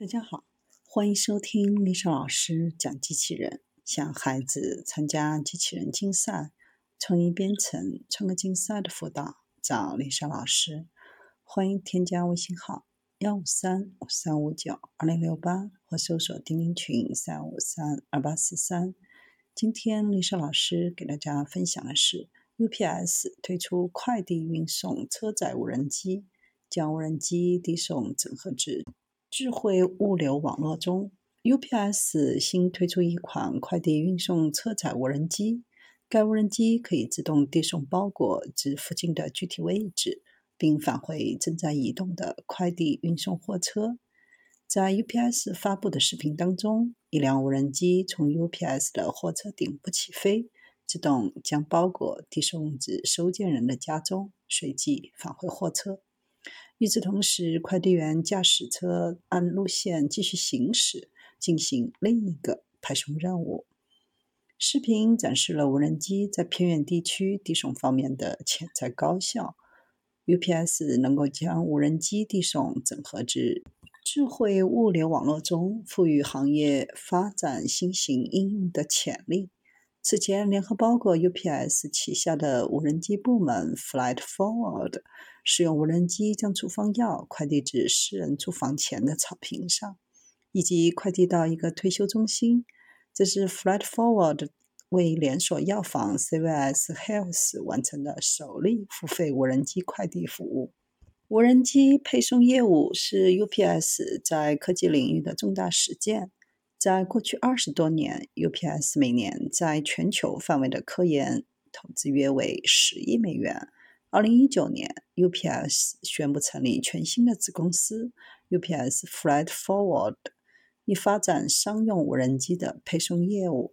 大家好，欢迎收听丽莎老师讲机器人。想孩子参加机器人竞赛、创意编程、创客竞赛的辅导，找丽莎老师。欢迎添加微信号幺五三五三五九二零六八，或搜索钉钉群三五三二八四三。今天丽莎老师给大家分享的是，UPS 推出快递运送车载无人机，将无人机递送整合至。智慧物流网络中，UPS 新推出一款快递运送车载无人机。该无人机可以自动递送包裹至附近的具体位置，并返回正在移动的快递运送货车。在 UPS 发布的视频当中，一辆无人机从 UPS 的货车顶部起飞，自动将包裹递送至收件人的家中，随即返回货车。与此同时，快递员驾驶车按路线继续行驶，进行另一个派送任务。视频展示了无人机在偏远地区递送方面的潜在高效。UPS 能够将无人机递送整合至智慧物流网络中，赋予行业发展新型应用的潜力。此前，联合包裹 UPS 旗下的无人机部门 Flight Forward 使用无人机将处方药快递至私人住房前的草坪上，以及快递到一个退休中心。这是 Flight Forward 为连锁药房 CVS Health 完成的首例付费无人机快递服务。无人机配送业务是 UPS 在科技领域的重大实践。在过去二十多年，UPS 每年在全球范围的科研投资约为十亿美元。二零一九年，UPS 宣布成立全新的子公司 UPS Flight Forward，以发展商用无人机的配送业务。